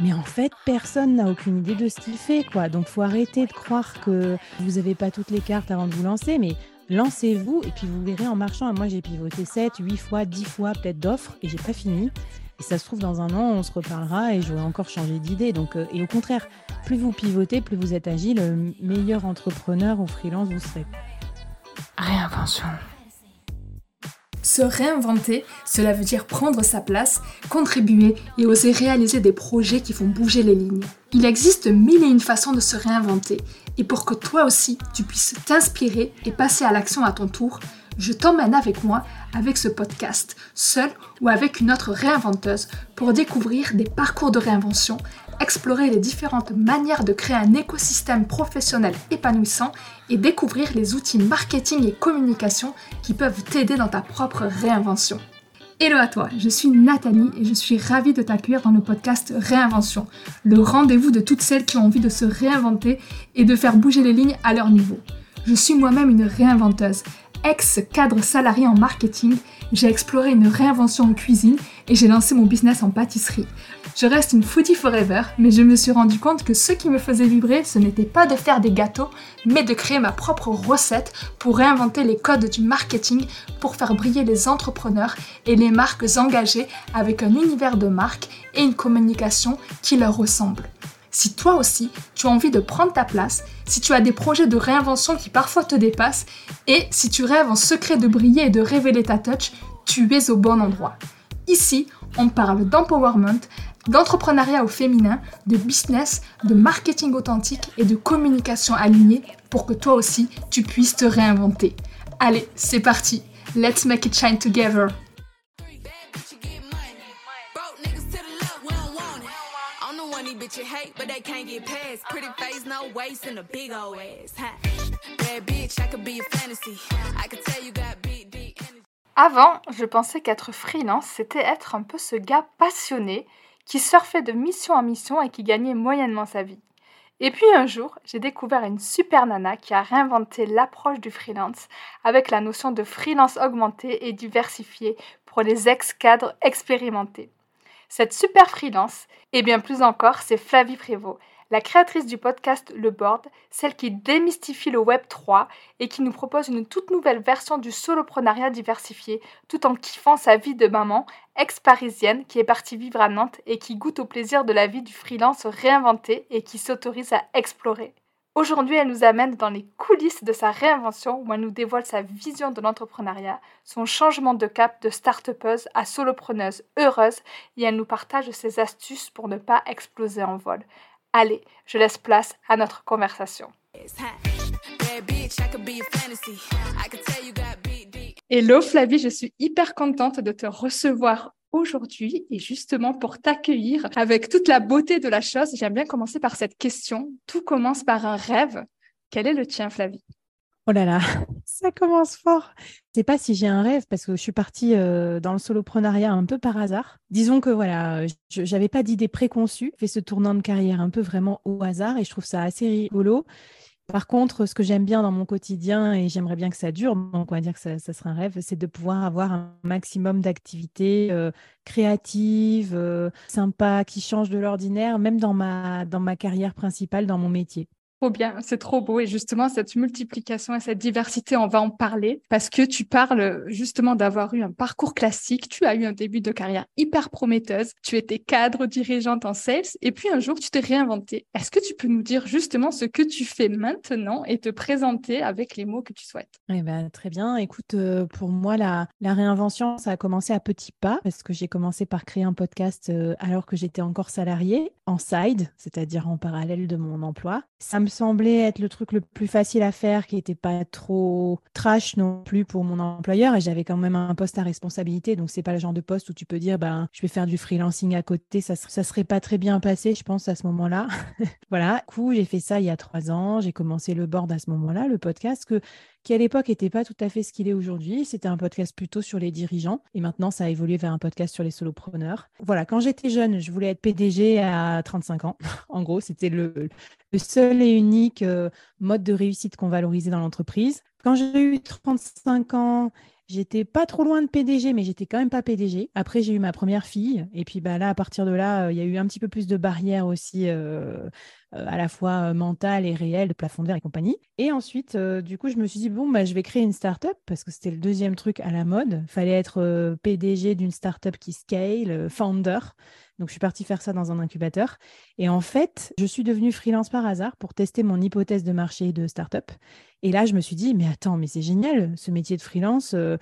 Mais en fait, personne n'a aucune idée de ce qu'il fait, quoi. Donc, faut arrêter de croire que vous n'avez pas toutes les cartes avant de vous lancer, mais lancez-vous et puis vous verrez en marchant. Moi, j'ai pivoté 7, 8 fois, 10 fois peut-être d'offres et j'ai pas fini. Et ça se trouve, dans un an, on se reparlera et j'aurai encore changé d'idée. Donc, euh, et au contraire, plus vous pivotez, plus vous êtes agile, le meilleur entrepreneur ou freelance vous serez. Réinvention. Se réinventer, cela veut dire prendre sa place, contribuer et oser réaliser des projets qui font bouger les lignes. Il existe mille et une façons de se réinventer, et pour que toi aussi tu puisses t'inspirer et passer à l'action à ton tour, je t'emmène avec moi avec ce podcast, seul ou avec une autre réinventeuse, pour découvrir des parcours de réinvention, explorer les différentes manières de créer un écosystème professionnel épanouissant et découvrir les outils marketing et communication qui peuvent t'aider dans ta propre réinvention. Hello à toi, je suis Nathalie et je suis ravie de t'accueillir dans le podcast Réinvention, le rendez-vous de toutes celles qui ont envie de se réinventer et de faire bouger les lignes à leur niveau. Je suis moi-même une réinventeuse ex-cadre salarié en marketing, j'ai exploré une réinvention en cuisine et j'ai lancé mon business en pâtisserie. Je reste une foodie forever, mais je me suis rendu compte que ce qui me faisait vibrer, ce n'était pas de faire des gâteaux, mais de créer ma propre recette pour réinventer les codes du marketing pour faire briller les entrepreneurs et les marques engagées avec un univers de marque et une communication qui leur ressemble. Si toi aussi, tu as envie de prendre ta place, si tu as des projets de réinvention qui parfois te dépassent, et si tu rêves en secret de briller et de révéler ta touch, tu es au bon endroit. Ici, on parle d'empowerment, d'entrepreneuriat au féminin, de business, de marketing authentique et de communication alignée pour que toi aussi, tu puisses te réinventer. Allez, c'est parti. Let's make it shine together. Avant, je pensais qu'être freelance, c'était être un peu ce gars passionné qui surfait de mission en mission et qui gagnait moyennement sa vie. Et puis un jour, j'ai découvert une super nana qui a réinventé l'approche du freelance avec la notion de freelance augmenté et diversifié pour les ex-cadres expérimentés. Cette super freelance, et bien plus encore, c'est Flavie Prévost, la créatrice du podcast Le Board, celle qui démystifie le Web 3 et qui nous propose une toute nouvelle version du soloprenariat diversifié, tout en kiffant sa vie de maman, ex-parisienne, qui est partie vivre à Nantes et qui goûte au plaisir de la vie du freelance réinventé et qui s'autorise à explorer. Aujourd'hui, elle nous amène dans les coulisses de sa réinvention où elle nous dévoile sa vision de l'entrepreneuriat, son changement de cap de start-upeuse à solopreneuse heureuse et elle nous partage ses astuces pour ne pas exploser en vol. Allez, je laisse place à notre conversation. Hello Flavie, je suis hyper contente de te recevoir aujourd'hui et justement pour t'accueillir avec toute la beauté de la chose, j'aime bien commencer par cette question. Tout commence par un rêve. Quel est le tien, Flavie? Oh là là, ça commence fort. Je sais pas si j'ai un rêve parce que je suis partie euh, dans le soloprenariat un peu par hasard. Disons que voilà, je n'avais pas d'idée préconçue. Fait ce tournant de carrière un peu vraiment au hasard et je trouve ça assez rigolo. Par contre, ce que j'aime bien dans mon quotidien, et j'aimerais bien que ça dure, donc on va dire que ça, serait un rêve, c'est de pouvoir avoir un maximum d'activités euh, créatives, euh, sympas, qui changent de l'ordinaire, même dans ma, dans ma carrière principale, dans mon métier. Trop bien, c'est trop beau. Et justement, cette multiplication et cette diversité, on va en parler parce que tu parles justement d'avoir eu un parcours classique. Tu as eu un début de carrière hyper prometteuse. Tu étais cadre, dirigeante en sales et puis un jour, tu t'es réinventé. Est-ce que tu peux nous dire justement ce que tu fais maintenant et te présenter avec les mots que tu souhaites? Eh ben, Très bien. Écoute, euh, pour moi, la, la réinvention, ça a commencé à petits pas parce que j'ai commencé par créer un podcast euh, alors que j'étais encore salariée en side, c'est-à-dire en parallèle de mon emploi. Ça me semblait être le truc le plus facile à faire, qui n'était pas trop trash non plus pour mon employeur. Et j'avais quand même un poste à responsabilité. Donc, c'est pas le genre de poste où tu peux dire, ben, je vais faire du freelancing à côté. Ça, ça serait pas très bien passé, je pense, à ce moment-là. voilà. Du coup, j'ai fait ça il y a trois ans. J'ai commencé le board à ce moment-là, le podcast que à l'époque n'était pas tout à fait ce qu'il est aujourd'hui. C'était un podcast plutôt sur les dirigeants et maintenant ça a évolué vers un podcast sur les solopreneurs. Voilà, quand j'étais jeune, je voulais être PDG à 35 ans. en gros, c'était le, seul et unique euh, mode de réussite qu'on valorisait dans l'entreprise. Quand j'ai eu 35 ans, J'étais pas trop loin de PDG, mais j'étais quand même pas PDG. Après, j'ai eu ma première fille. Et puis bah, là, à partir de là, il y a eu un petit peu plus de barrières aussi, euh, euh, à la fois mentales et réelles, de plafond et compagnie. Et ensuite, du coup, je me suis dit, bon, bah, je vais créer une startup parce que c'était le deuxième truc à la mode. Fallait être PDG d'une startup qui scale, founder. Donc, je suis partie faire ça dans un incubateur. Et en fait, je suis devenue freelance par hasard pour tester mon hypothèse de marché de startup. Et là, je me suis dit, mais attends, mais c'est génial, ce métier de freelance. Euh,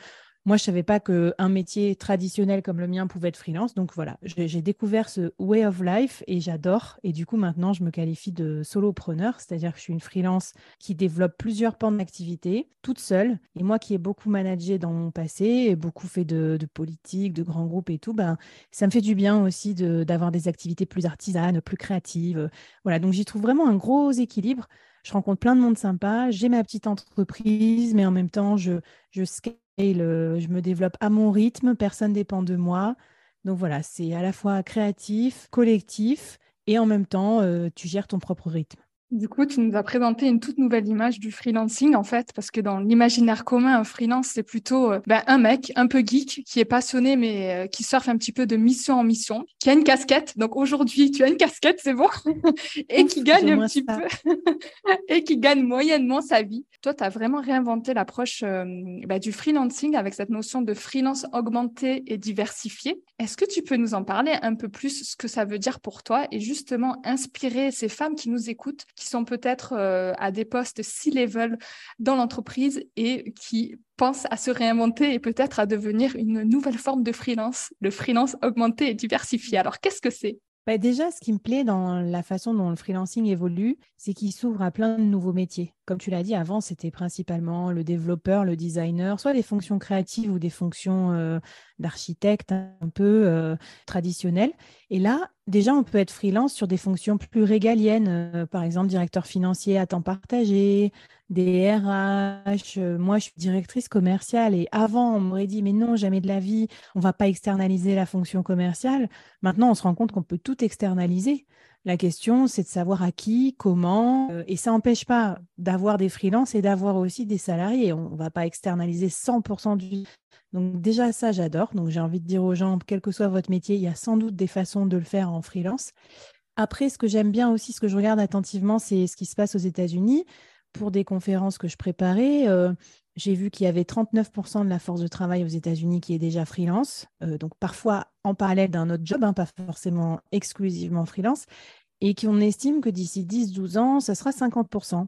moi, je ne savais pas qu'un métier traditionnel comme le mien pouvait être freelance. Donc voilà, j'ai découvert ce way of life et j'adore. Et du coup, maintenant, je me qualifie de solopreneur, c'est-à-dire que je suis une freelance qui développe plusieurs pans d'activité toute seule. Et moi qui ai beaucoup managé dans mon passé beaucoup fait de, politique, de grands groupes et tout, ben, ça me fait du bien aussi d'avoir des activités plus artisanes, plus créatives. Voilà, donc j'y trouve vraiment un gros équilibre je rencontre plein de monde sympa, j'ai ma petite entreprise, mais en même temps, je, je scale je me développe à mon rythme, personne ne dépend de moi. Donc voilà, c'est à la fois créatif, collectif et en même temps, euh, tu gères ton propre rythme. Du coup, tu nous as présenté une toute nouvelle image du freelancing, en fait, parce que dans l'imaginaire commun, un freelance, c'est plutôt euh, ben, un mec un peu geek qui est passionné, mais euh, qui surfe un petit peu de mission en mission, qui a une casquette. Donc aujourd'hui, tu as une casquette, c'est bon, et qui gagne un petit peu, et qui gagne moyennement sa vie. Toi, tu as vraiment réinventé l'approche euh, ben, du freelancing avec cette notion de freelance augmenté et diversifié. Est-ce que tu peux nous en parler un peu plus, ce que ça veut dire pour toi, et justement inspirer ces femmes qui nous écoutent, qui sont peut-être euh, à des postes C-level dans l'entreprise et qui pensent à se réinventer et peut-être à devenir une nouvelle forme de freelance, le freelance augmenté et diversifié. Alors, qu'est-ce que c'est? Bah déjà, ce qui me plaît dans la façon dont le freelancing évolue, c'est qu'il s'ouvre à plein de nouveaux métiers. Comme tu l'as dit, avant, c'était principalement le développeur, le designer, soit des fonctions créatives ou des fonctions euh, d'architecte un peu euh, traditionnelles. Et là, déjà, on peut être freelance sur des fonctions plus régaliennes, euh, par exemple directeur financier à temps partagé, des RH. Euh, moi, je suis directrice commerciale et avant, on m'aurait dit, mais non, jamais de la vie, on ne va pas externaliser la fonction commerciale. Maintenant, on se rend compte qu'on peut tout externaliser. La question, c'est de savoir à qui, comment, euh, et ça n'empêche pas d'avoir des freelances et d'avoir aussi des salariés. On ne va pas externaliser 100% du... Donc déjà, ça, j'adore. Donc j'ai envie de dire aux gens, quel que soit votre métier, il y a sans doute des façons de le faire en freelance. Après, ce que j'aime bien aussi, ce que je regarde attentivement, c'est ce qui se passe aux États-Unis pour des conférences que je préparais, euh, j'ai vu qu'il y avait 39% de la force de travail aux États-Unis qui est déjà freelance, euh, donc parfois en parallèle d'un autre job, hein, pas forcément exclusivement freelance, et qu'on estime que d'ici 10-12 ans, ça sera 50%.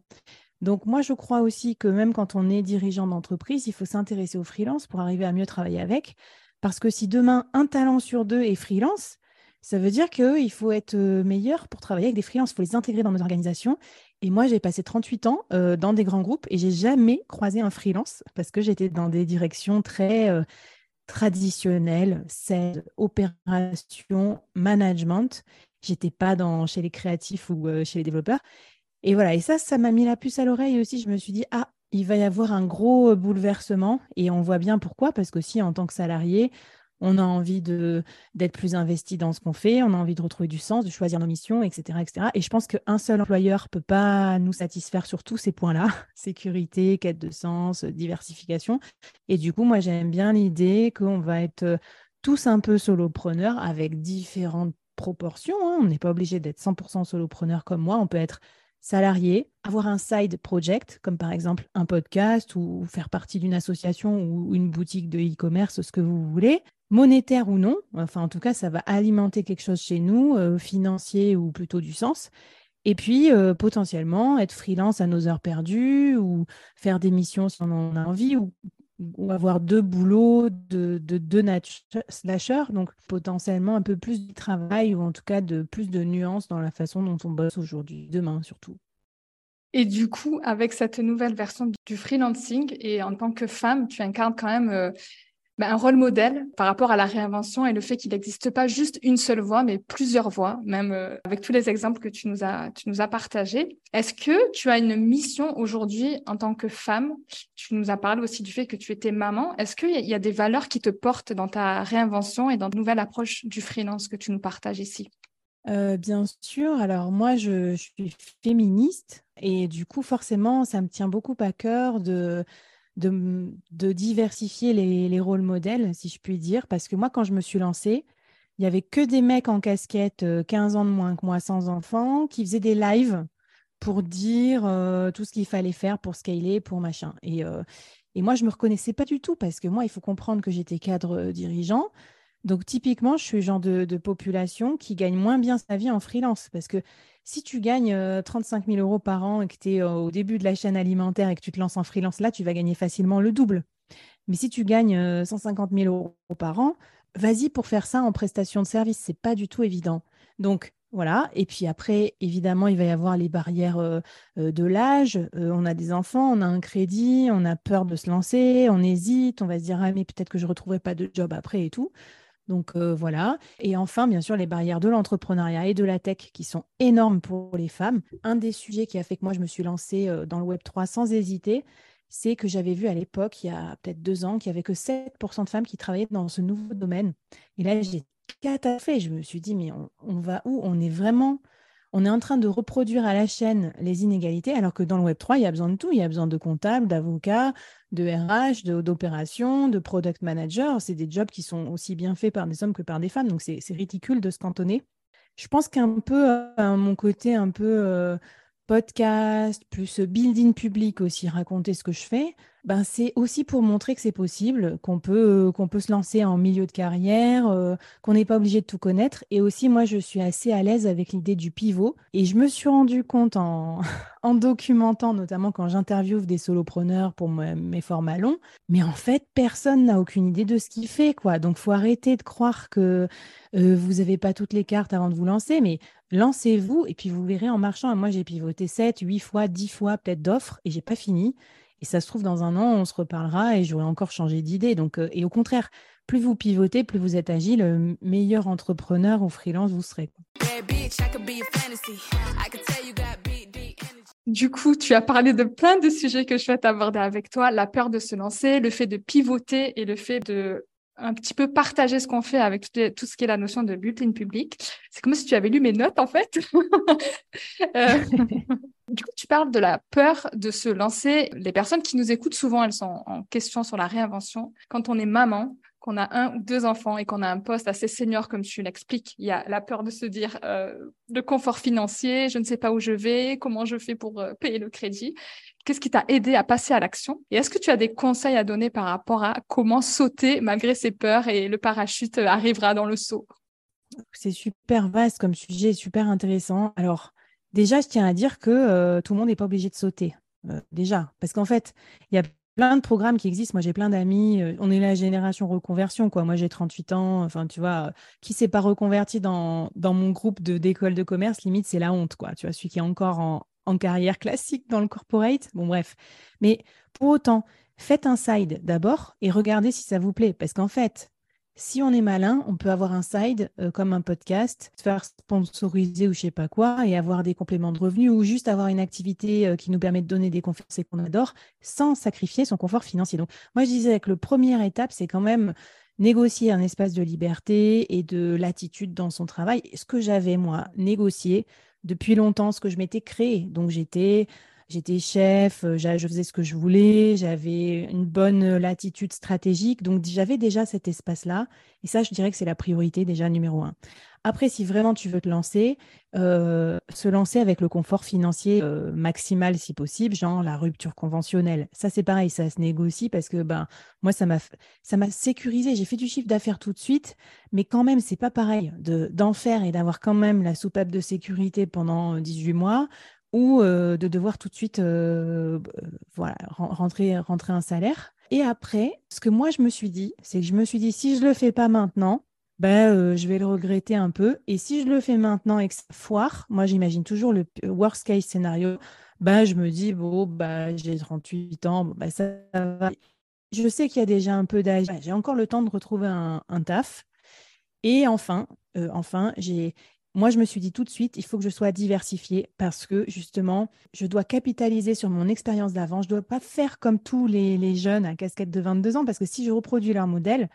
Donc moi, je crois aussi que même quand on est dirigeant d'entreprise, il faut s'intéresser aux freelance pour arriver à mieux travailler avec, parce que si demain, un talent sur deux est freelance, ça veut dire qu'il faut être euh, meilleur pour travailler avec des freelances, il faut les intégrer dans nos organisations. Et moi, j'ai passé 38 ans euh, dans des grands groupes et j'ai jamais croisé un freelance parce que j'étais dans des directions très euh, traditionnelles, c'est opération, management. J'étais pas dans, chez les créatifs ou chez les développeurs. Et voilà, et ça, ça m'a mis la puce à l'oreille aussi. Je me suis dit, ah, il va y avoir un gros bouleversement. Et on voit bien pourquoi, parce qu'aussi en tant que salarié, on a envie d'être plus investi dans ce qu'on fait, on a envie de retrouver du sens, de choisir nos missions, etc. etc. Et je pense qu'un seul employeur ne peut pas nous satisfaire sur tous ces points-là, sécurité, quête de sens, diversification. Et du coup, moi, j'aime bien l'idée qu'on va être tous un peu solopreneurs avec différentes proportions. Hein. On n'est pas obligé d'être 100% solopreneur comme moi, on peut être salarié, avoir un side project, comme par exemple un podcast ou faire partie d'une association ou une boutique de e-commerce, ce que vous voulez, monétaire ou non, enfin en tout cas ça va alimenter quelque chose chez nous, euh, financier ou plutôt du sens. Et puis euh, potentiellement être freelance à nos heures perdues ou faire des missions si on en a envie ou, avoir deux boulots de, deux slashers, donc potentiellement un peu plus de travail ou en tout cas de plus de nuances dans la façon dont on bosse aujourd'hui, demain surtout. Et du coup, avec cette nouvelle version du freelancing et en tant que femme, tu incarnes quand même euh, bah, un rôle modèle par rapport à la réinvention et le fait qu'il n'existe pas juste une seule voie, mais plusieurs voies, même euh, avec tous les exemples que tu nous as, partagés. Est-ce que tu as une mission aujourd'hui en tant que femme? Tu nous as parlé aussi du fait que tu étais maman. Est-ce qu'il y a des valeurs qui te portent dans ta réinvention et dans de nouvelle approche du freelance que tu nous partages ici? Euh, bien sûr. Alors moi, je, suis féministe et du coup, forcément, ça me tient beaucoup à cœur de de, diversifier les, les, rôles modèles, si je puis dire, parce que moi, quand je me suis lancée, il n'y avait que des mecs en casquette, 15 ans de moins que moi, sans enfants, qui faisaient des lives pour dire tout ce qu'il fallait faire pour scaler, pour machin. Et, et moi, je ne me reconnaissais pas du tout parce que moi, il faut comprendre que j'étais cadre dirigeant. Donc, typiquement, je suis le genre de, population qui gagne moins bien sa vie en freelance. Parce que si tu gagnes 35 000 euros par an et que tu es au début de la chaîne alimentaire et que tu te lances en freelance, là, tu vas gagner facilement le double. Mais si tu gagnes 150 000 euros par an, vas-y pour faire ça en prestation de service. C'est pas du tout évident. Donc, voilà. Et puis après, évidemment, il va y avoir les barrières euh, euh, de l'âge. Euh, on a des enfants, on a un crédit, on a peur de se lancer, on hésite, on va se dire, ah, mais peut-être que je ne retrouverai pas de job après et tout. Donc voilà. Et enfin, bien sûr, les barrières de l'entrepreneuriat et de la tech qui sont énormes pour les femmes. Un des sujets qui a fait que moi, je me suis lancée dans le Web 3 sans hésiter, c'est que j'avais vu à l'époque, il y a peut-être deux ans, qu'il n'y avait que 7% de femmes qui travaillaient dans ce nouveau domaine. Et là, j'ai fait. Je me suis dit, mais on, va où? On est vraiment, on est en train de reproduire à la chaîne les inégalités, alors que dans le Web 3, il y a besoin de tout. Il y a besoin de comptables, d'avocats, de RH, d'opérations, de, product managers. C'est des jobs qui sont aussi bien faits par des hommes que par des femmes. Donc, c'est ridicule de se cantonner. Je pense qu'un peu, à mon côté un peu euh, podcast, plus building public aussi, raconter ce que je fais, ben, c'est aussi pour montrer que c'est possible, qu'on peut, qu'on peut se lancer en milieu de carrière, euh, qu'on n'est pas obligé de tout connaître. Et aussi, moi, je suis assez à l'aise avec l'idée du pivot. Et je me suis rendu compte en, en documentant, notamment quand j'interviewe des solopreneurs pour mes formats longs, mais en fait, personne n'a aucune idée de ce qu'il fait. Quoi. Donc, faut arrêter de croire que euh, vous n'avez pas toutes les cartes avant de vous lancer, mais lancez-vous et puis vous verrez en marchant. Moi, j'ai pivoté 7, 8 fois, 10 fois peut-être d'offres et j'ai pas fini. Et ça se trouve, dans un an, on se reparlera et j'aurai encore changé d'idée. Donc, euh, et au contraire, plus vous pivotez, plus vous êtes agile, le meilleur entrepreneur ou freelance vous serez. Du coup, tu as parlé de plein de sujets que je souhaite aborder avec toi, la peur de se lancer, le fait de pivoter et le fait de un petit peu partager ce qu'on fait avec tout, ce qui est la notion de bulletin public. C'est comme si tu avais lu mes notes, en fait. Euh, du coup, tu parles de la peur de se lancer. Les personnes qui nous écoutent souvent, elles sont en question sur la réinvention. Quand on est maman, qu'on a un ou deux enfants et qu'on a un poste assez senior, comme tu l'expliques, il y a la peur de se dire euh, le confort financier, je ne sais pas où je vais, comment je fais pour euh, payer le crédit. Qu'est-ce qui t'a aidé à passer à l'action? Et est-ce que tu as des conseils à donner par rapport à comment sauter malgré ses peurs et le parachute arrivera dans le saut? C'est super vaste comme sujet, super intéressant. Alors, déjà, je tiens à dire que euh, tout le monde n'est pas obligé de sauter. Euh, déjà, parce qu'en fait, il y a plein de programmes qui existent. Moi, j'ai plein d'amis. Euh, on est la génération reconversion, quoi. Moi, j'ai 38 ans. Enfin, tu vois, qui s'est pas reconverti dans, dans mon groupe d'école de, de commerce, limite, c'est la honte, quoi. Tu vois, celui qui est encore en, en carrière classique dans le corporate. Bon, bref. Mais pour autant, faites un side d'abord et regardez si ça vous plaît. Parce qu'en fait, si on est malin, on peut avoir un side euh, comme un podcast, se faire sponsoriser ou je sais pas quoi et avoir des compléments de revenus ou juste avoir une activité euh, qui nous permet de donner des conférences qu'on adore sans sacrifier son confort financier. Donc, moi, je disais que le première étape, c'est quand même négocier un espace de liberté et de latitude dans son travail. Ce que j'avais, moi, négocié, depuis longtemps ce que je m'étais créé. Donc j'étais j'étais chef, euh, je faisais ce que je voulais, j'avais une bonne latitude stratégique, donc j'avais déjà cet espace-là. Et ça, je dirais que c'est la priorité déjà numéro un. Après, si vraiment tu veux te lancer, euh, se lancer avec le confort financier euh, maximal si possible, genre la rupture conventionnelle. Ça, c'est pareil, ça se négocie parce que ben, moi, ça m'a, sécurisé. J'ai fait du chiffre d'affaires tout de suite, mais quand même, c'est pas pareil de, d'en faire et d'avoir quand même la soupape de sécurité pendant 18 mois ou euh, de devoir tout de suite voilà, rentrer, rentrer un salaire. Et après, ce que moi, je me suis dit, c'est que je me suis dit, si je le fais pas maintenant, ben, euh, je vais le regretter un peu. Et si je le fais maintenant et que ça foire, moi j'imagine toujours le worst case scénario, ben, je me dis, bon, ben, j'ai 38 ans, ben, ça, va. Je sais qu'il y a déjà un peu d'âge, j'ai encore le temps de retrouver un, taf. Et enfin, euh, enfin, j'ai, moi, je me suis dit tout de suite, il faut que je sois diversifiée parce que justement, je dois capitaliser sur mon expérience d'avant. Je ne dois pas faire comme tous les, jeunes à casquette de 22 ans parce que si je reproduis leur modèle,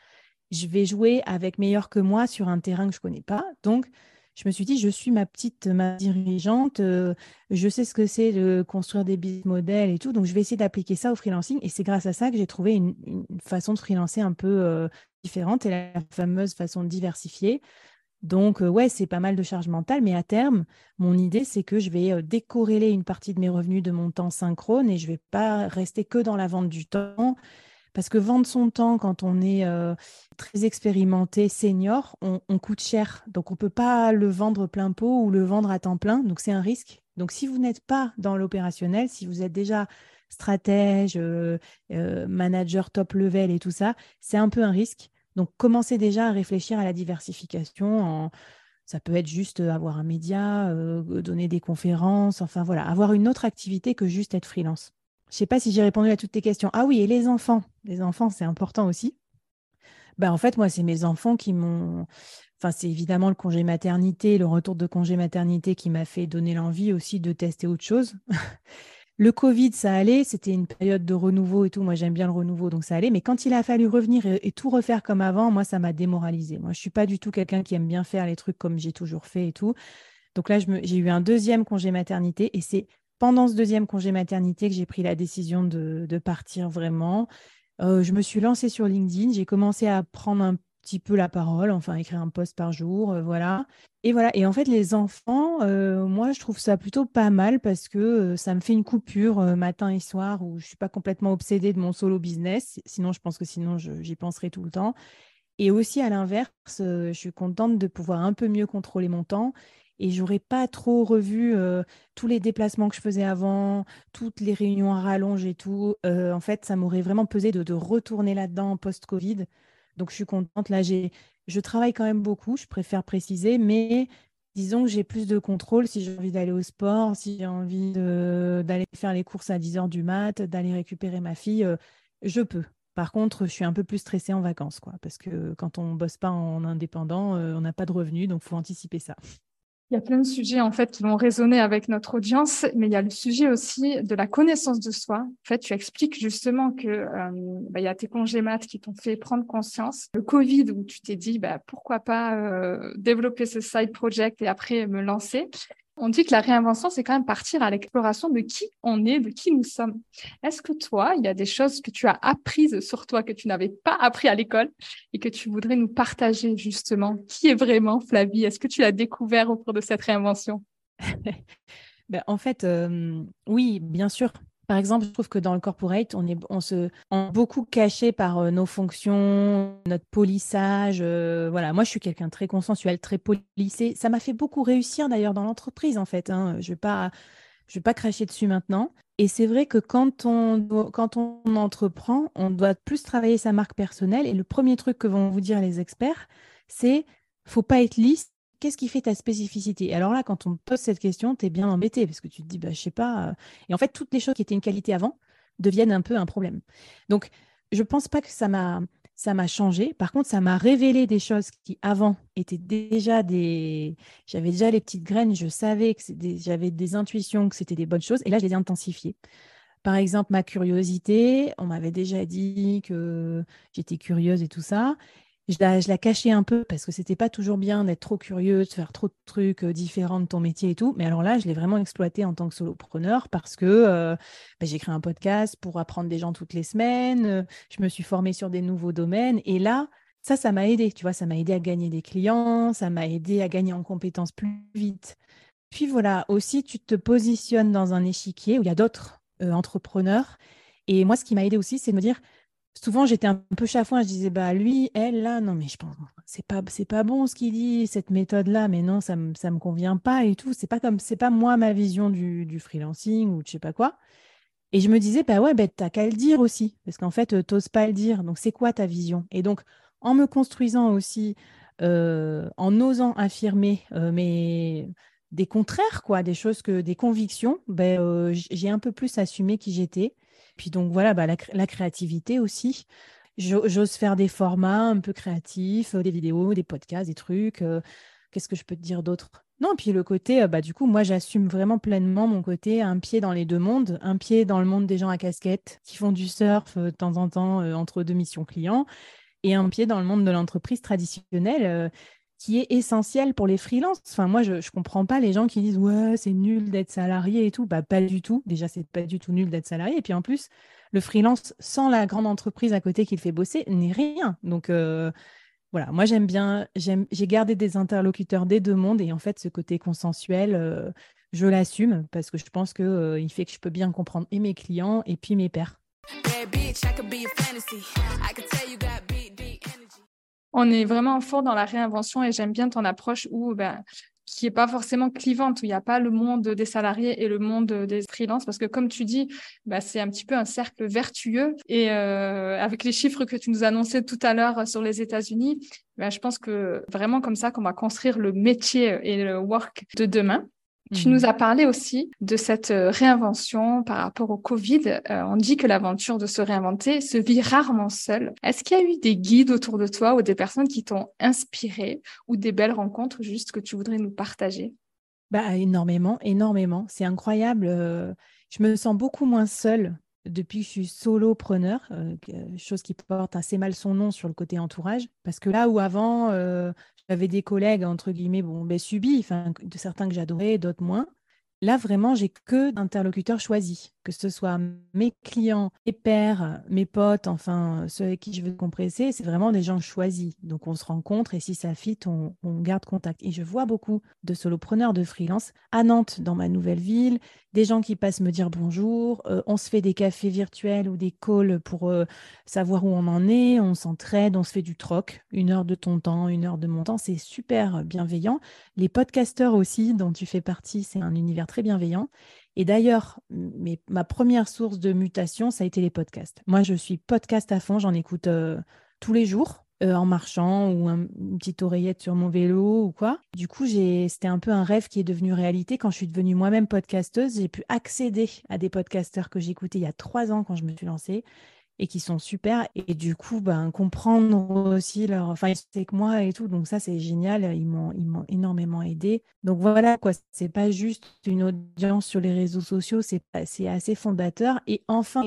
je vais jouer avec meilleur que moi sur un terrain que je ne connais pas. Donc, je me suis dit, je suis ma petite ma dirigeante, euh, je sais ce que c'est de construire des business models et tout, donc je vais essayer d'appliquer ça au freelancing. Et c'est grâce à ça que j'ai trouvé une, façon de freelancer un peu euh, différente et la fameuse façon de diversifier. Donc, euh, ouais, c'est pas mal de charge mentale, mais à terme, mon idée, c'est que je vais décorréler une partie de mes revenus de mon temps synchrone et je vais pas rester que dans la vente du temps parce que vendre son temps quand on est euh, très expérimenté, senior, on, coûte cher. Donc on peut pas le vendre plein pot ou le vendre à temps plein. Donc c'est un risque. Donc si vous n'êtes pas dans l'opérationnel, si vous êtes déjà stratège, euh, euh, manager top level et tout ça, c'est un peu un risque. Donc commencez déjà à réfléchir à la diversification. Ça peut être juste avoir un média, donner des conférences, enfin voilà, avoir une autre activité que juste être freelance. Je ne sais pas si j'ai répondu à toutes tes questions. Ah oui, et les enfants. Les enfants, c'est important aussi. Ben, en fait, moi, c'est mes enfants qui m'ont. Enfin, c'est évidemment le congé maternité, le retour de congé maternité qui m'a fait donner l'envie aussi de tester autre chose. Le Covid, ça allait, c'était une période de renouveau et tout. Moi, j'aime bien le renouveau, donc ça allait. Mais quand il a fallu revenir et, tout refaire comme avant, moi, ça m'a démoralisé. Moi, je suis pas du tout quelqu'un qui aime bien faire les trucs comme j'ai toujours fait et tout. Donc là, j'ai eu un deuxième congé maternité et c'est pendant ce deuxième congé maternité que j'ai pris la décision de, partir vraiment. Euh, je me suis lancée sur LinkedIn, j'ai commencé à prendre un petit peu la parole, enfin écrire un post par jour, euh, voilà. Et voilà. Et en fait, les enfants, euh, moi, je trouve ça plutôt pas mal parce que ça me fait une coupure matin et soir où je suis pas complètement obsédée de mon solo business. Sinon, je pense que sinon, j'y penserai tout le temps. Et aussi, à l'inverse, je suis contente de pouvoir un peu mieux contrôler mon temps et j'aurais pas trop revu tous les déplacements que je faisais avant, toutes les réunions à rallonge et tout. en fait, ça m'aurait vraiment pesé de, retourner là-dedans post-Covid. Donc, je suis contente. Là, je travaille quand même beaucoup, je préfère préciser, mais disons que j'ai plus de contrôle si j'ai envie d'aller au sport, si j'ai envie d'aller faire les courses à 10 heures du mat, d'aller récupérer ma fille, je peux. Par contre, je suis un peu plus stressée en vacances, quoi, parce que quand on bosse pas en indépendant, on n'a pas de revenus, donc il faut anticiper ça. Il y a plein de sujets en fait qui vont résonner avec notre audience, mais il y a le sujet aussi de la connaissance de soi. En fait, tu expliques justement que euh, bah, il y a tes congés maths qui t'ont fait prendre conscience. Le Covid où tu t'es dit bah, pourquoi pas euh, développer ce side project et après me lancer on dit que la réinvention, c'est quand même partir à l'exploration de qui on est, de qui nous sommes. Est-ce que toi, il y a des choses que tu as apprises sur toi que tu n'avais pas appris à l'école et que tu voudrais nous partager justement? Qui est vraiment Flavie? Est-ce que tu l'as découvert au cours de cette réinvention? Ben, En fait, euh, oui, bien sûr. Par exemple, je trouve que dans le corporate, on est on se on beaucoup caché par euh, nos fonctions, notre polissage. Euh, voilà, moi, je suis quelqu'un très consensuel, très polissé. Ça m'a fait beaucoup réussir d'ailleurs dans l'entreprise, en fait. Hein. Je vais pas vais pas cracher dessus maintenant. Et c'est vrai que quand on, quand on entreprend, on doit plus travailler sa marque personnelle. Et le premier truc que vont vous dire les experts, c'est faut pas être lisse qu'est-ce qui fait ta spécificité? Alors là, quand on pose cette question, tu es bien embêté parce que tu te dis, bah, je sais pas. Euh, et en fait, toutes les choses qui étaient une qualité avant deviennent un peu un problème. Donc, je ne pense pas que ça m'a ça m'a changé. Par contre, ça m'a révélé des choses qui avant étaient déjà des. J'avais déjà les petites graines, je savais que j'avais des intuitions que c'était des bonnes choses, et là, je les ai intensifiées. Par exemple, ma curiosité, on m'avait déjà dit que j'étais curieuse et tout ça je la, cachais un peu parce que c'était pas toujours bien d'être trop curieux, de faire trop de trucs euh, différents de ton métier et tout. Mais alors là, je l'ai vraiment exploité en tant que solopreneur parce que euh, bah, j'ai créé un podcast pour apprendre des gens toutes les semaines. Euh, je me suis formée sur des nouveaux domaines. Et là, ça, ça m'a aidé. Tu vois, ça m'a aidé à gagner des clients, ça m'a aidé à gagner en compétences plus vite. Puis voilà, aussi, tu te positionnes dans un échiquier où il y a d'autres entrepreneurs. Et moi, ce qui m'a aidé aussi, c'est de me dire, souvent j'étais un peu chafouin, je disais bah lui, elle là, non mais je pense c'est pas c'est pas bon ce qu'il dit cette méthode là, mais non ça me ça me convient pas et tout. C'est pas comme c'est pas moi ma vision du, du freelancing ou je sais pas quoi. Et je me disais bah ouais bah t'as qu'à le dire aussi parce qu'en fait euh, t'oses pas le dire. Donc c'est quoi ta vision? Et donc en me construisant aussi, euh, en osant affirmer euh, mes des contraires quoi, des choses que des convictions, ben j'ai un peu plus assumé qui j'étais puis donc voilà, bah, la, créativité aussi. J'ose faire des formats un peu créatifs, euh, des vidéos, des podcasts, des trucs. Euh, qu'est-ce que je peux te dire d'autre? Non, puis le côté, euh, bah, du coup, moi, j'assume vraiment pleinement mon côté, un pied dans les deux mondes, un pied dans le monde des gens à casquette qui font du surf de temps en temps entre deux missions clients, et un pied dans le monde de l'entreprise traditionnelle qui est essentiel pour les freelances. Enfin, moi, je ne comprends pas les gens qui disent ouais, c'est nul d'être salarié et tout. Bah, pas du tout. Déjà, c'est pas du tout nul d'être salarié. Et puis en plus, le freelance sans la grande entreprise à côté qui le fait bosser n'est rien. Donc euh, voilà, moi j'aime bien, j'ai gardé des interlocuteurs des deux mondes et en fait, ce côté consensuel, euh, je l'assume parce que je pense qu'il euh, il fait que je peux bien comprendre et mes clients et puis mes pairs. On est vraiment fort dans la réinvention et j'aime bien ton approche où ben, qui est pas forcément clivante, où il n'y a pas le monde des salariés et le monde des freelances, parce que comme tu dis, bah, c'est un petit peu un cercle vertueux. Et euh, avec les chiffres que tu nous annonçais tout à l'heure sur les États-Unis, bah, je pense que vraiment comme ça qu'on va construire le métier et le work de demain. Tu nous mhm. as parlé aussi de cette euh, réinvention par rapport au Covid. Euh, on dit que l'aventure de se réinventer se vit rarement seule. Est-ce qu'il y a eu des guides autour de toi ou des personnes qui t'ont inspiré ou des belles rencontres juste que tu voudrais nous partager? Bah, Énormément, énormément. C'est incroyable. Euh, je me sens beaucoup moins seule depuis que je suis solopreneur, chose qui porte assez mal son nom sur le côté entourage. Parce que là où avant, j'avais des collègues, entre guillemets, bon, subis, de certains que j'adorais, d'autres moins. Là, vraiment, j'ai que d'interlocuteurs choisis, que ce soit mes clients, mes pairs, mes potes, enfin, ceux avec qui je veux compresser, c'est vraiment des gens choisis. Donc, on se rencontre et si ça fit, on, garde contact. Et je vois beaucoup de solopreneurs, de freelance à Nantes, dans ma nouvelle ville, des gens qui passent me dire bonjour, euh, on se fait des cafés virtuels ou des calls pour euh, savoir où on en est, on s'entraide, on se fait du troc, une heure de ton temps, une heure de mon temps, c'est super bienveillant. Les podcasteurs aussi, dont tu fais partie, c'est un univers très bienveillant. Et d'ailleurs, ma première source de mutation, ça a été les podcasts. Moi, je suis podcast à fond, j'en écoute euh, tous les jours. Euh, en marchant ou une petite oreillette sur mon vélo ou quoi. Du coup, c'était un peu un rêve qui est devenu réalité. Quand je suis devenue moi-même podcasteuse, j'ai pu accéder à des podcasteurs que j'écoutais il y a trois ans quand je me suis lancée et qui sont super. Et du coup, ben, comprendre aussi leur. Enfin, c'est que moi et tout. Donc, ça, c'est génial. Ils m'ont, ils m'ont énormément aidé. Donc, voilà, quoi. C'est pas juste une audience sur les réseaux sociaux, c'est, assez fondateur. Et enfin,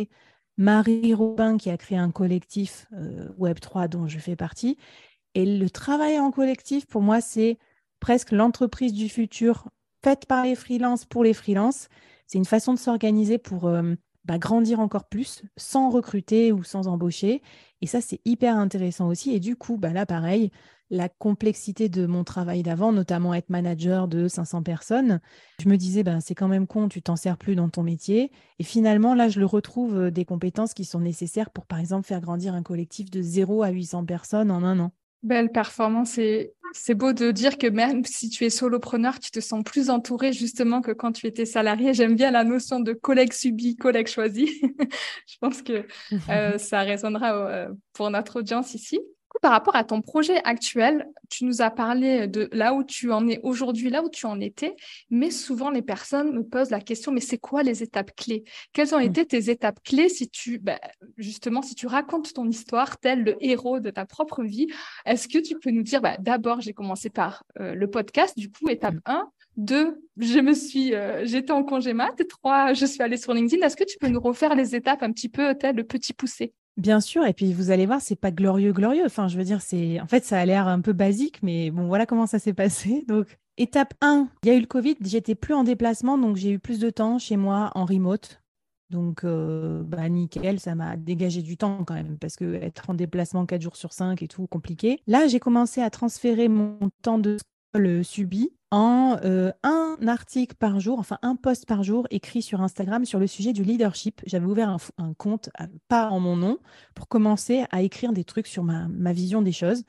Marie Robin qui a créé un collectif euh, Web3 dont je fais partie. Et le travail en collectif, pour moi, c'est presque l'entreprise du futur faite par les freelances pour les freelances. C'est une façon de s'organiser pour euh, bah, grandir encore plus sans recruter ou sans embaucher. Et ça, c'est hyper intéressant aussi. Et du coup, bah, là, pareil, la complexité de mon travail d'avant, notamment être manager de 500 personnes, je me disais, ben, c'est quand même con, tu t'en sers plus dans ton métier. Et finalement, là, je le retrouve euh, des compétences qui sont nécessaires pour, par exemple, faire grandir un collectif de 0 à 800 personnes en un an. Belle performance et c'est beau de dire que même si tu es solopreneur, tu te sens plus entouré justement que quand tu étais salarié. J'aime bien la notion de collègue subi, collègue choisi. Je pense que euh, ça résonnera euh, pour notre audience ici par rapport à ton projet actuel, tu nous as parlé de là où tu en es aujourd'hui, là où tu en étais, mais souvent les personnes me posent la question, mais c'est quoi les étapes clés? Quelles ont mmh. été tes étapes clés si tu, bah, justement, si tu racontes ton histoire tel le héros de ta propre vie? Est-ce que tu peux nous dire, bah, d'abord, j'ai commencé par euh, le podcast, du coup, étape 1, mmh. deux, je me suis, euh, j'étais en congé mat. Trois, je suis allée sur LinkedIn. Est-ce que tu peux nous refaire les étapes un petit peu tel le petit poussé? Bien sûr, et puis vous allez voir, c'est pas glorieux, glorieux. Enfin, je veux dire, c'est en fait, ça a l'air un peu basique, mais bon, voilà comment ça s'est passé. Donc, étape 1, il y a eu le Covid, j'étais plus en déplacement, donc j'ai eu plus de temps chez moi en remote. Donc, euh, bah, nickel, ça m'a dégagé du temps quand même, parce que être en déplacement 4 jours sur 5 et tout, compliqué. Là, j'ai commencé à transférer mon temps de scroll subi en euh, un article par jour, enfin un post par jour écrit sur Instagram sur le sujet du leadership. J'avais ouvert un, compte, euh, pas en mon nom, pour commencer à écrire des trucs sur ma, vision des choses.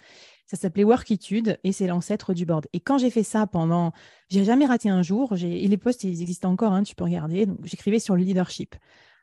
Ça s'appelait Workitude et c'est l'ancêtre du board. Et quand j'ai fait ça pendant, j'ai jamais raté un jour. Et les posts, ils existent encore, hein, tu peux regarder. Donc j'écrivais sur le leadership.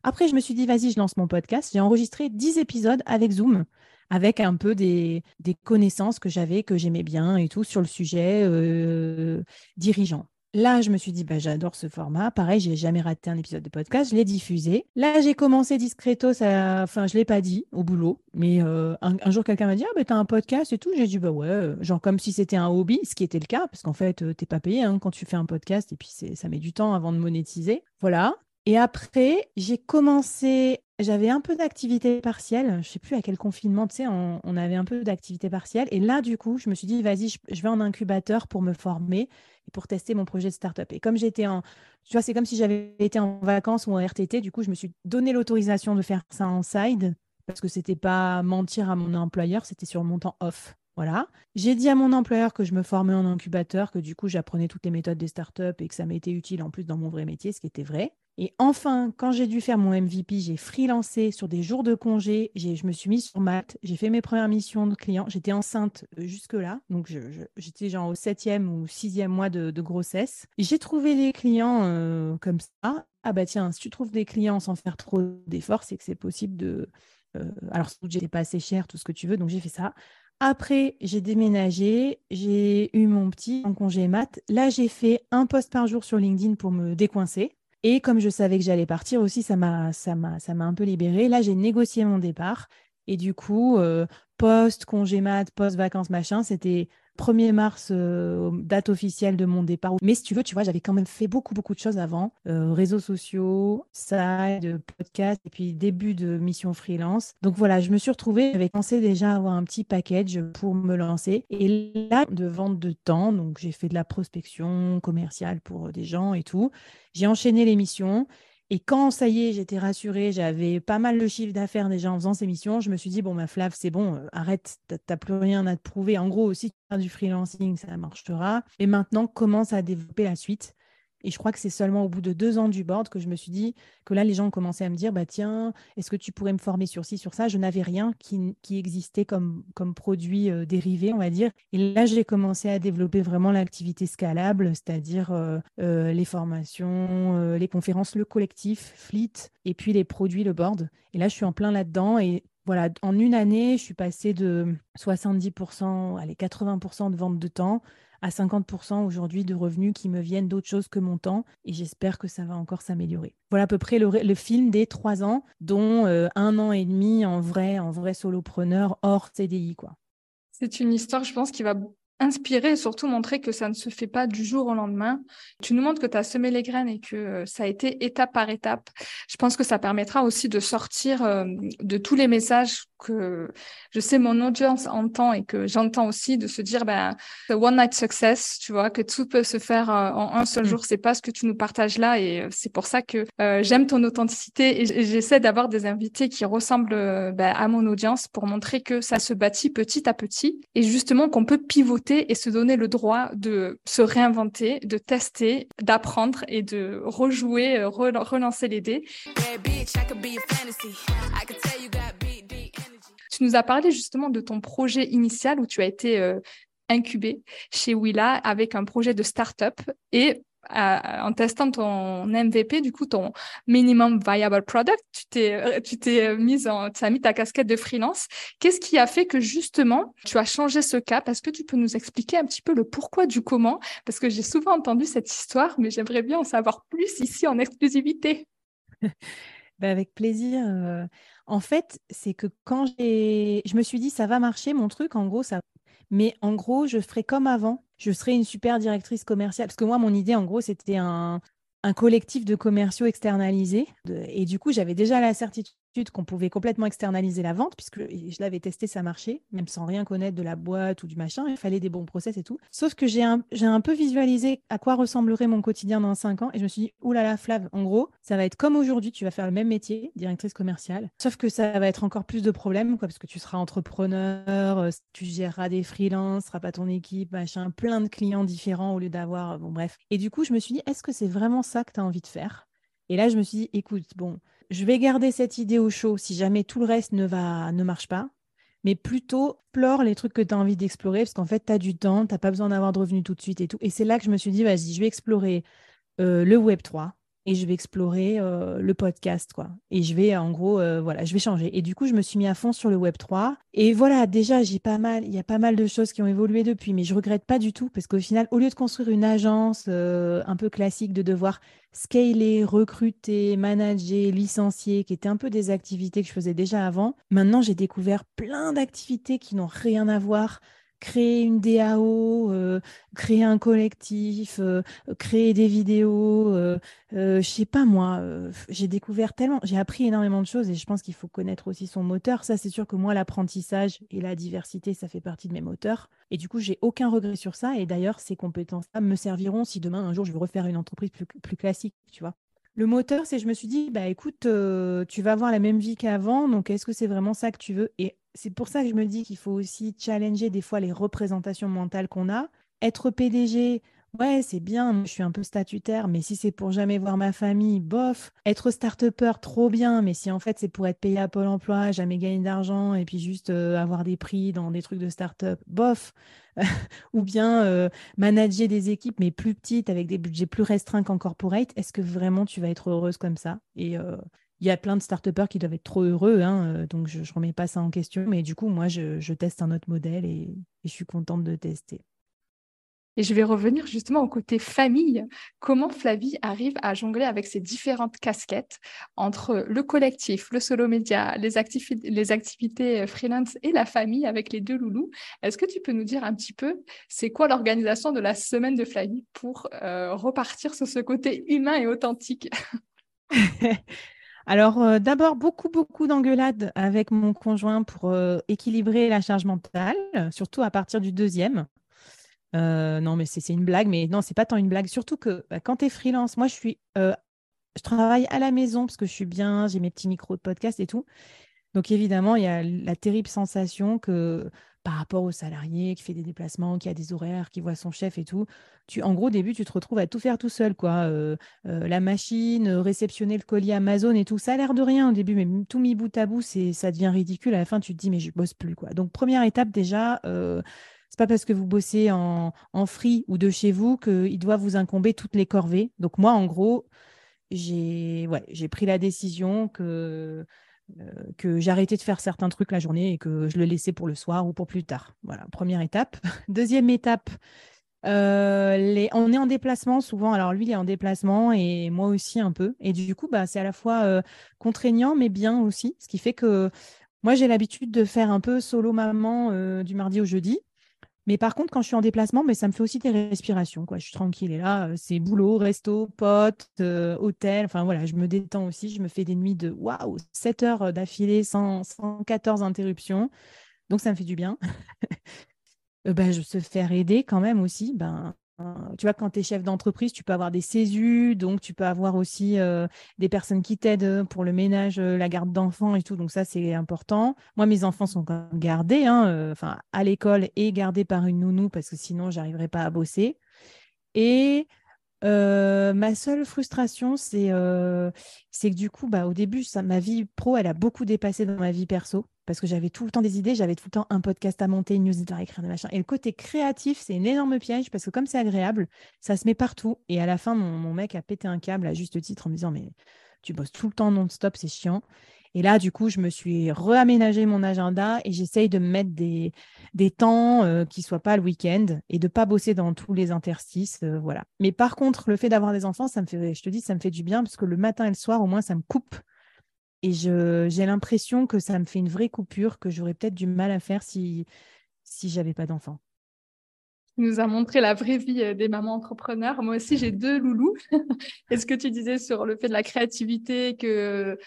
Après, je me suis dit, vas-y, je lance mon podcast. J'ai enregistré 10 épisodes avec Zoom avec un peu des, connaissances que j'avais, que j'aimais bien et tout sur le sujet euh, dirigeant. Là, je me suis dit, bah, j'adore ce format. Pareil, j'ai jamais raté un épisode de podcast. Je l'ai diffusé. Là, j'ai commencé discreto. Ça... Enfin, je l'ai pas dit au boulot. Mais euh, un, jour, quelqu'un m'a dit, ah, bah, t'as un podcast et tout. J'ai dit, bah ouais, euh, genre comme si c'était un hobby, ce qui était le cas, parce qu'en fait, t'es pas payé hein, quand tu fais un podcast et puis ça met du temps avant de monétiser. Voilà. Et après, j'ai commencé j'avais un peu d'activité partielle. Je sais plus à quel confinement, tu sais, on, avait un peu d'activité partielle. Et là, du coup, je me suis dit, vas-y, je, vais en incubateur pour me former et pour tester mon projet de start-up. Et comme j'étais en, tu vois, c'est comme si j'avais été en vacances ou en RTT. Du coup, je me suis donné l'autorisation de faire ça en side parce que c'était pas mentir à mon employeur, c'était sur mon temps off. Voilà. J'ai dit à mon employeur que je me formais en incubateur, que du coup, j'apprenais toutes les méthodes des startups et que ça m'était utile en plus dans mon vrai métier, ce qui était vrai. Et enfin, quand j'ai dû faire mon MVP, j'ai freelancé sur des jours de congé, je me suis mise sur maths, j'ai fait mes premières missions de clients, j'étais enceinte euh, jusque-là, donc j'étais genre au septième ou sixième mois de, grossesse. J'ai trouvé des clients euh, comme ça. Ah bah tiens, si tu trouves des clients sans faire trop d'efforts, c'est que c'est possible de... Euh, alors, j'étais pas assez cher, tout ce que tu veux, donc j'ai fait ça. Après, j'ai déménagé, j'ai eu mon petit congé mat. Là, j'ai fait un post par jour sur LinkedIn pour me décoincer. Et comme je savais que j'allais partir aussi, ça m'a, ça m'a, ça m'a un peu libérée. Là, j'ai négocié mon départ. Et du coup, euh, post congé mat, post vacances machin, c'était 1er mars, euh, date officielle de mon départ. Mais si tu veux, tu vois, j'avais quand même fait beaucoup, beaucoup de choses avant. Euh, réseaux sociaux, side, podcast, et puis début de mission freelance. Donc voilà, je me suis retrouvée, j'avais pensé déjà avoir un petit package pour me lancer. Et là, de vente de temps, donc j'ai fait de la prospection commerciale pour des gens et tout. J'ai enchaîné les missions. Et quand ça y est, j'étais rassurée, j'avais pas mal de chiffre d'affaires déjà en faisant ces missions, je me suis dit, bon, ma Flav, c'est bon, euh, arrête, t'as plus rien à te prouver. En gros, aussi, tu fais du freelancing, ça marchera. Et maintenant, commence à développer la suite? Et je crois que c'est seulement au bout de deux ans du board que je me suis dit que là, les gens ont commencé à me dire, bah tiens, est-ce que tu pourrais me former sur ci, sur ça? Je n'avais rien qui, existait comme, comme produit euh, dérivé, on va dire. Et là, j'ai commencé à développer vraiment l'activité scalable, c'est-à-dire euh, euh, les formations, les conférences, le collectif, Fleet, et puis les produits, le board. Et là, je suis en plein là-dedans. Et voilà, en une année, je suis passée de 70%, allez, 80% de vente de temps à 50% aujourd'hui de revenus qui me viennent d'autres choses que mon temps et j'espère que ça va encore s'améliorer. Voilà à peu près le, film des trois ans, dont euh, un an et demi en vrai, en vrai solopreneur hors CDI. quoi. C'est une histoire, je pense, qui va inspirer et surtout montrer que ça ne se fait pas du jour au lendemain. Tu nous montres que tu as semé les graines et que euh, ça a été étape par étape. Je pense que ça permettra aussi de sortir euh, de tous les messages que je sais mon audience entend et que j'entends aussi de se dire ben one night success, tu vois, que tout peut se faire euh, en un seul mm. jour. C'est pas ce que tu nous partages là et c'est pour ça que j'aime ton authenticité et j'essaie d'avoir des invités qui ressemblent ben, à mon audience pour montrer que ça se bâtit petit à petit et justement qu'on peut pivoter et se donner le droit de se réinventer, de tester, d'apprendre et de rejouer, euh, relancer les dés. Tu nous as parlé justement de ton projet initial où tu as été euh, incubé chez Willa avec un projet de start-up et en testant ton MVP, du coup, ton minimum viable product, tu t'es, euh, tu euh, mise en, tu as mis ta casquette de freelance. Qu'est-ce qui a fait que justement, tu as changé ce cap? Est-ce que tu peux nous expliquer un petit peu le pourquoi du comment? Parce que j'ai souvent entendu cette histoire, mais j'aimerais bien en savoir plus ici en exclusivité. Ben avec plaisir. En fait, c'est que quand je me suis dit, ça va marcher, mon truc, en gros, ça mais en gros, je ferai comme avant. Je serai une super directrice commerciale. Parce que moi, mon idée, en gros, c'était un, un collectif de commerciaux externalisés. Et du coup, j'avais déjà la certitude qu'on pouvait complètement externaliser la vente, puisque je l'avais testé, ça marchait, même sans rien connaître de la boîte ou du machin. Il fallait des bons process et tout. Sauf que j'ai un, un peu visualisé à quoi ressemblerait mon quotidien dans cinq ans. Et je me suis dit, oulala, Flav, en gros, ça va être comme aujourd'hui, tu vas faire le même métier, directrice commerciale. Sauf que ça va être encore plus de problèmes, quoi, parce que tu seras entrepreneur, euh, tu géreras des freelances, seras pas ton équipe, machin, plein de clients différents au lieu d'avoir, bon, bref. Et du coup, je me suis dit, est-ce que c'est vraiment ça que tu as envie de faire? Et là, je me suis dit, écoute, bon, je vais garder cette idée au chaud si jamais tout le reste ne, va, ne marche pas, mais plutôt explore les trucs que tu as envie d'explorer parce qu'en fait, tu as du temps, tu n'as pas besoin d'avoir de revenus tout de suite et tout. Et c'est là que je me suis dit, vas-y, je vais explorer euh, le Web 3 et je vais explorer euh, le podcast, quoi. Et je vais, en gros, euh, voilà, je vais changer. Et du coup, je me suis mis à fond sur le Web 3. Et voilà, déjà, j'ai pas mal, il y a pas mal de choses qui ont évolué depuis, mais je regrette pas du tout parce qu'au final, au lieu de construire une agence un peu classique de devoir scaler, recruter, manager, licencier, qui étaient un peu des activités que je faisais déjà avant. Maintenant, j'ai découvert plein d'activités qui n'ont rien à voir créer une DAO, créer un collectif, créer des vidéos, je sais pas moi, j'ai découvert tellement, j'ai appris énormément de choses et je pense qu'il faut connaître aussi son moteur. Ça, c'est sûr que moi, l'apprentissage et la diversité, ça fait partie de mes moteurs. Et du coup, j'ai aucun regret sur ça. Et d'ailleurs, ces compétences-là me serviront si demain, un jour, je veux refaire une entreprise plus, plus classique, tu vois. Le moteur, c'est je me suis dit, bah écoute, euh, tu vas avoir la même vie qu'avant, donc est-ce que c'est vraiment ça que tu veux? Et c'est pour ça que je me dis qu'il faut aussi challenger des fois les représentations mentales qu'on a. Être PDG, Ouais, c'est bien, je suis un peu statutaire, mais si c'est pour jamais voir ma famille, bof. Être start-upper, trop bien, mais si en fait c'est pour être payé à Pôle emploi, jamais gagner d'argent et puis juste euh, avoir des prix dans des trucs de start-up, bof. Ou bien euh, manager des équipes, mais plus petites, avec des budgets plus restreints qu'en corporate, est-ce que vraiment tu vas être heureuse comme ça? Et euh, il y a plein de start-upers qui doivent être trop heureux, hein, donc je ne remets pas ça en question, mais du coup, moi, je, teste un autre modèle et je suis contente de tester. Et je vais revenir justement au côté famille. Comment Flavie arrive à jongler avec ces différentes casquettes entre le collectif, le solo média, les, les activités euh, freelance et la famille avec les deux loulous? Est-ce que tu peux nous dire un petit peu, c'est quoi l'organisation de la semaine de Flavie pour euh, repartir sur ce côté humain et authentique? Alors, euh, d'abord, beaucoup, beaucoup d'engueulades avec mon conjoint pour équilibrer la charge mentale, surtout à partir du deuxième. Euh, non, mais c'est une blague, mais non, c'est pas tant une blague. Surtout que bah, quand tu es freelance, moi, je suis, euh, je travaille à la maison parce que je suis bien, j'ai mes petits micros de podcast et tout. Donc, évidemment, il y a la terrible sensation que par rapport au salarié qui fait des déplacements, qui a des horaires, qui voit son chef et tout, tu, en gros, au début, tu te retrouves à tout faire tout seul, quoi. Euh, la machine, réceptionner le colis Amazon et tout, ça a l'air de rien au début, mais tout mis bout à bout, ça devient ridicule. À la fin, tu te dis, mais je bosse plus, quoi. Donc, première étape, déjà, c'est pas parce que vous bossez en, free ou de chez vous qu'il doit vous incomber toutes les corvées. Donc moi, en gros, j'ai ouais, pris la décision que, euh, que j'arrêtais de faire certains trucs la journée et que je le laissais pour le soir ou pour plus tard. Voilà, première étape. Deuxième étape, euh, les... on est en déplacement souvent. Alors lui, il est en déplacement et moi aussi un peu. Et du coup, bah, c'est à la fois euh, contraignant mais bien aussi. Ce qui fait que moi, j'ai l'habitude de faire un peu solo maman du mardi au jeudi. Mais par contre, quand je suis en déplacement, mais ça me fait aussi des respirations. Quoi. Je suis tranquille. Et là, euh, c'est boulot, resto, pote, euh, hôtel. Enfin voilà, je me détends aussi. Je me fais des nuits de waouh, 7 heures d'affilée sans 114 interruptions. Donc ça me fait du bien. ben, je se faire aider quand même aussi. Ben, tu vois, quand tu es chef d'entreprise, tu peux avoir des CESU, donc tu peux avoir aussi euh, des personnes qui t'aident pour le ménage, euh, la garde d'enfants et tout. Donc ça, c'est important. Moi, mes enfants sont quand même gardés, hein, euh, à l'école et gardés par une nounou parce que sinon, j'arriverais pas à bosser. Et ma seule frustration, c'est c'est que du coup, bah, au début, ça, ma vie pro, elle a beaucoup dépassé dans ma vie perso parce que j'avais tout le temps des idées, j'avais tout le temps un podcast à monter, une newsletter à écrire, des machins. Et le côté créatif, c'est une énorme piège parce que comme c'est agréable, ça se met partout. Et à la fin, mon, mec a pété un câble à juste titre en me disant Mais tu bosses tout le temps non-stop, c'est chiant. Et là, du coup, je me suis réaménagé mon agenda et j'essaye de me mettre des, des temps euh, qui ne soient pas le week-end et de ne pas bosser dans tous les interstices. Euh, voilà. Mais par contre, le fait d'avoir des enfants, ça me fait, je te dis, ça me fait du bien parce que le matin et le soir, au moins, ça me coupe et j'ai l'impression que ça me fait une vraie coupure que j'aurais peut-être du mal à faire si, si j'avais pas d'enfant. Tu nous a montré la vraie vie euh, des mamans entrepreneurs. Moi aussi, j'ai deux loulous. est ce que tu disais sur le fait de la créativité, que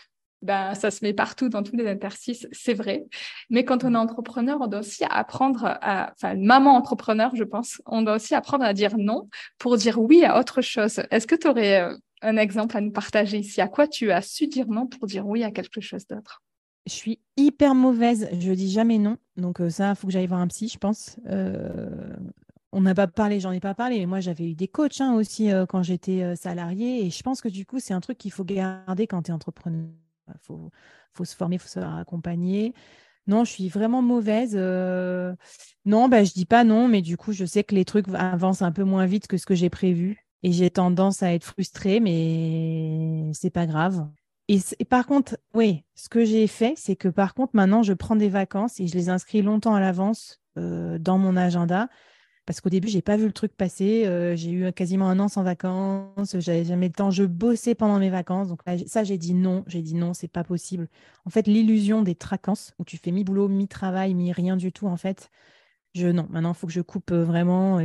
ben, ça se met partout dans tous les interstices, c'est vrai. Mais quand on est entrepreneur, on doit aussi apprendre à, enfin, maman entrepreneur, je pense, on doit aussi apprendre à dire non pour dire oui à autre chose. Est-ce que tu aurais euh, un exemple à nous partager? Ici À quoi tu as su dire non pour dire oui à quelque chose d'autre? Je suis hyper mauvaise, je dis jamais non. Donc euh, ça, il faut que j'aille voir un psy, je pense. Euh, on n'a pas parlé, j'en ai pas parlé, mais moi j'avais eu des coachs hein, aussi euh, quand j'étais salarié. Et je pense que du coup, c'est un truc qu'il faut garder quand tu es entrepreneur. Il faut, faut, se former, il faut se faire accompagner. Non, je suis vraiment mauvaise. Non, bah, je dis pas non, mais du coup, je sais que les trucs avancent un peu moins vite que ce que j'ai prévu. Et j'ai tendance à être frustrée, mais c'est pas grave. Et, par contre, oui, ce que j'ai fait, c'est que par contre, maintenant, je prends des vacances et je les inscris longtemps à l'avance euh, dans mon agenda. Parce qu'au début, j'ai pas vu le truc passer. Euh, j'ai eu quasiment un an sans vacances. J'avais jamais le temps. Je bossais pendant mes vacances. Donc ça, j'ai dit non. J'ai dit non, c'est pas possible. En fait, l'illusion des tracances où tu fais mi-boulot, mi-travail, mi-rien du tout, en fait, Je, non, maintenant, il faut que je coupe vraiment.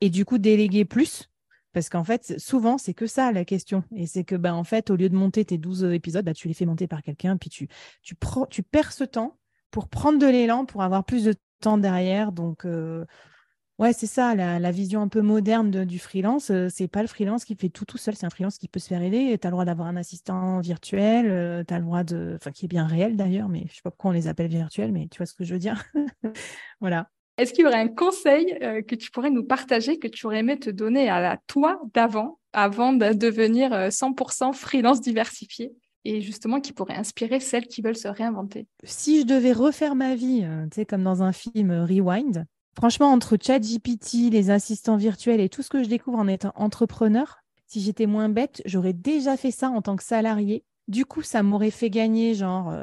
et du coup, déléguer plus parce qu'en fait, souvent, c'est que ça la question. Et c'est que, bah, en fait, au lieu de monter tes 12 épisodes, bah, tu les fais monter par quelqu'un, puis tu, tu, perds ce temps pour prendre de l'élan, pour avoir plus de temps derrière. Donc, euh, ouais, c'est ça, la, vision un peu moderne du freelance. Ce euh, c'est pas le freelance qui fait tout tout seul, c'est un freelance qui peut se faire aider. Tu as le droit d'avoir un assistant virtuel, euh, tu as le droit de. Enfin, qui est bien réel d'ailleurs, mais je sais pas pourquoi on les appelle virtuels, mais tu vois ce que je veux dire? voilà. Est-ce qu'il y aurait un conseil euh, que tu pourrais nous partager, que tu aurais aimé te donner à la toi d'avant, avant de devenir 100% euh, freelance diversifié et justement qui pourrait inspirer celles qui veulent se réinventer? Si je devais refaire ma vie, euh, tu sais, comme dans un film Rewind, franchement, entre ChatGPT, les assistants virtuels et tout ce que je découvre en étant entrepreneur, si j'étais moins bête, j'aurais déjà fait ça en tant que salarié. Du coup, ça m'aurait fait gagner genre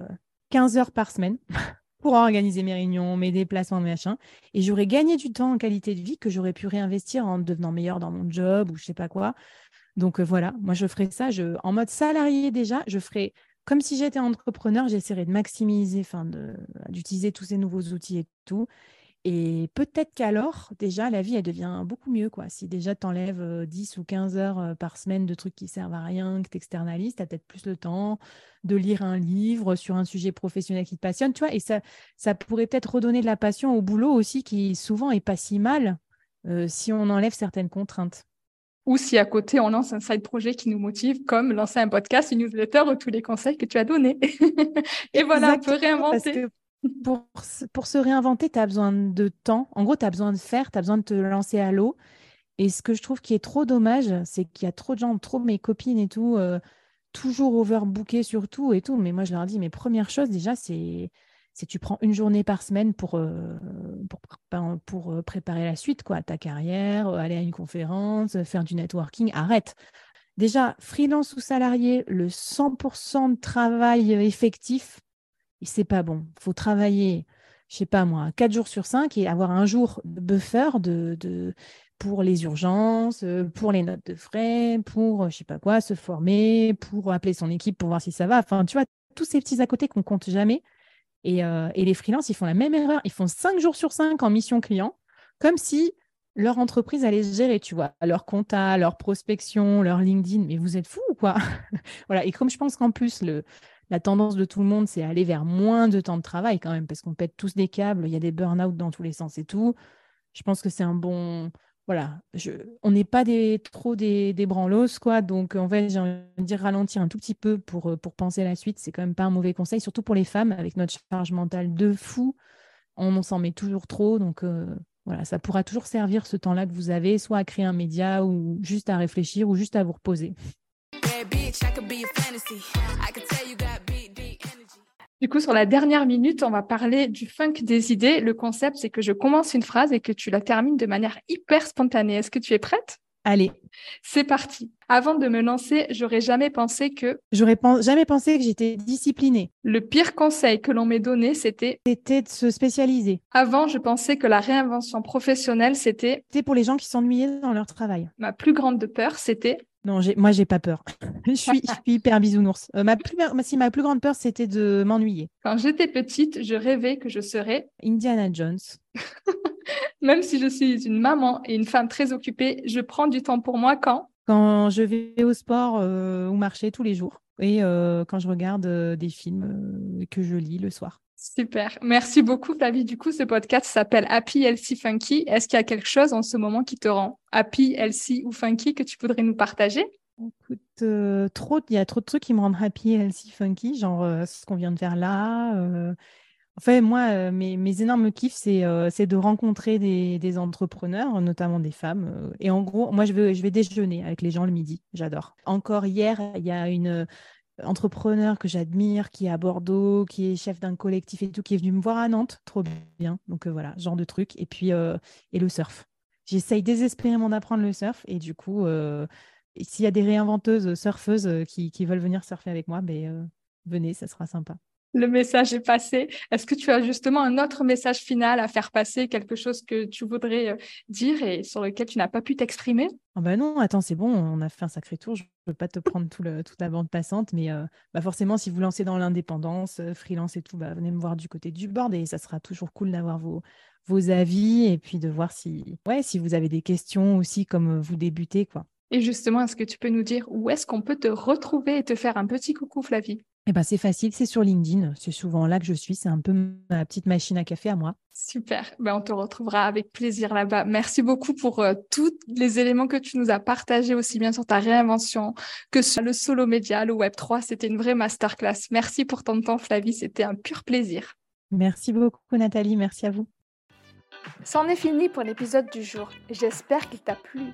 15 heures par semaine. pour organiser mes réunions, mes déplacements, mes machins. Et j'aurais gagné du temps en qualité de vie que j'aurais pu réinvestir en devenant meilleur dans mon job ou je sais pas quoi. Donc euh, voilà, moi je ferais ça en mode salarié déjà. Je ferais comme si j'étais entrepreneur, j'essaierais de maximiser, d'utiliser tous ces nouveaux outils et tout. Et peut-être qu'alors, déjà, la vie, elle devient beaucoup mieux. Quoi. Si déjà tu enlèves 10 ou 15 heures par semaine de trucs qui servent à rien, que tu externalises, tu as peut-être plus le temps de lire un livre sur un sujet professionnel qui te passionne. Tu vois, et ça, ça pourrait peut-être redonner de la passion au boulot aussi, qui souvent est pas si mal si on enlève certaines contraintes. Ou si à côté, on lance un side projet qui nous motive, comme lancer un podcast, une newsletter ou tous les conseils que tu as donnés. et voilà, on peut réinventer pour, se réinventer, tu as besoin de temps. En gros, tu as besoin de faire, tu as besoin de te lancer à l'eau. Et ce que je trouve qui est trop dommage, c'est qu'il y a trop de gens, trop mes copines et tout, euh, toujours overbookées sur tout et tout. Mais moi, je leur dis, mes premières choses, déjà, c'est c'est tu prends une journée par semaine pour, euh, pour, pour, euh, préparer la suite, quoi, ta carrière, aller à une conférence, faire du networking. Arrête. Déjà, freelance ou salarié, le 100% de travail effectif, c'est pas bon. Il faut travailler, je sais pas moi, 4 jours sur 5 et avoir un jour de buffer de, pour les urgences, euh, pour les notes de frais, pour je sais pas quoi, se former, pour appeler son équipe pour voir si ça va. Enfin, tu vois, tous ces petits à côté qu'on compte jamais. Et, euh, et, les freelances, ils font la même erreur. Ils font 5 jours sur 5 en mission client, comme si leur entreprise allait se gérer, tu vois, leur compta, leur prospection, leur LinkedIn. Mais vous êtes fous ou quoi? Voilà. Et comme je pense qu'en plus, le, la tendance de tout le monde, c'est aller vers moins de temps de travail quand même, parce qu'on pète tous des câbles, il y a des burn-out dans tous les sens et tout. Je pense que c'est un bon. Voilà, on n'est pas trop des, des quoi. Donc, en fait, j'ai envie de dire ralentir un tout petit peu pour, euh, pour penser à la suite. C'est quand même pas un mauvais conseil, surtout pour les femmes, avec notre charge mentale de fou. On, s'en met toujours trop. Donc, euh, voilà, ça pourra toujours servir ce temps-là que vous avez, soit à créer un média ou juste à réfléchir ou juste à vous reposer. Du coup, sur la dernière minute, on va parler du funk des idées. Le concept, c'est que je commence une phrase et que tu la termines de manière hyper spontanée. Est-ce que tu es prête? Allez. C'est parti. Avant de me lancer, j'aurais jamais pensé que. J'aurais jamais pensé que j'étais disciplinée. Le pire conseil que l'on m'ait donné, c'était. C'était de se spécialiser. Avant, je pensais que la réinvention professionnelle, c'était. C'était pour les gens qui s'ennuyaient dans leur travail. Ma plus grande peur, c'était. Non, moi, j'ai pas peur. je, suis, hyper bisounours. Euh, ma, plus, si, ma plus grande peur, c'était de m'ennuyer. Quand j'étais petite, je rêvais que je serais Indiana Jones. Même si je suis une maman et une femme très occupée, je prends du temps pour moi quand Quand je vais au sport euh, ou marcher tous les jours et euh, quand je regarde des films que je lis le soir. Super. Merci beaucoup, Flavie. Du coup, ce podcast s'appelle Happy, Healthy, Funky. Est-ce qu'il y a quelque chose en ce moment qui te rend happy, healthy ou funky que tu voudrais nous partager? Écoute, euh, trop, il y a trop de trucs qui me rendent happy, healthy, funky, genre euh, ce qu'on vient de faire là. Euh. Enfin, moi, mes, mes, énormes kiffs, c'est de rencontrer des, entrepreneurs, notamment des femmes. et en gros, moi, je je vais déjeuner avec les gens le midi. J'adore. Encore hier, il y a une, entrepreneur que j'admire, qui est à Bordeaux, qui est chef d'un collectif et tout, qui est venu me voir à Nantes. Trop bien. Donc euh, voilà, genre de truc. Et puis, euh, et le surf. J'essaye désespérément d'apprendre le surf. Et du coup, euh, s'il y a des réinventeuses surfeuses qui, qui, veulent venir surfer avec moi, ben, venez, ça sera sympa. Le message est passé. Est-ce que tu as justement un autre message final à faire passer, quelque chose que tu voudrais euh, dire et sur lequel tu n'as pas pu t'exprimer? Oh bah non, attends, c'est bon, on a fait un sacré tour. Je ne veux pas te prendre tout le, toute la bande passante, mais euh, bah forcément, si vous lancez dans l'indépendance, euh, freelance et tout, bah venez me voir du côté du board et ça sera toujours cool d'avoir vos, vos avis et puis de voir si, ouais, si vous avez des questions aussi comme vous débutez. quoi. Et justement, est-ce que tu peux nous dire où est-ce qu'on peut te retrouver et te faire un petit coucou, Flavie? Eh ben, c'est facile, c'est sur LinkedIn. C'est souvent là que je suis. C'est un peu ma petite machine à café à moi. Super. Ben, on te retrouvera avec plaisir là-bas. Merci beaucoup pour euh, tous les éléments que tu nous as partagés, aussi bien sur ta réinvention que sur le solo média, le Web3. C'était une vraie masterclass. Merci pour ton temps, Flavie. C'était un pur plaisir. Merci beaucoup, Nathalie. Merci à vous. C'en est fini pour l'épisode du jour. J'espère qu'il t'a plu.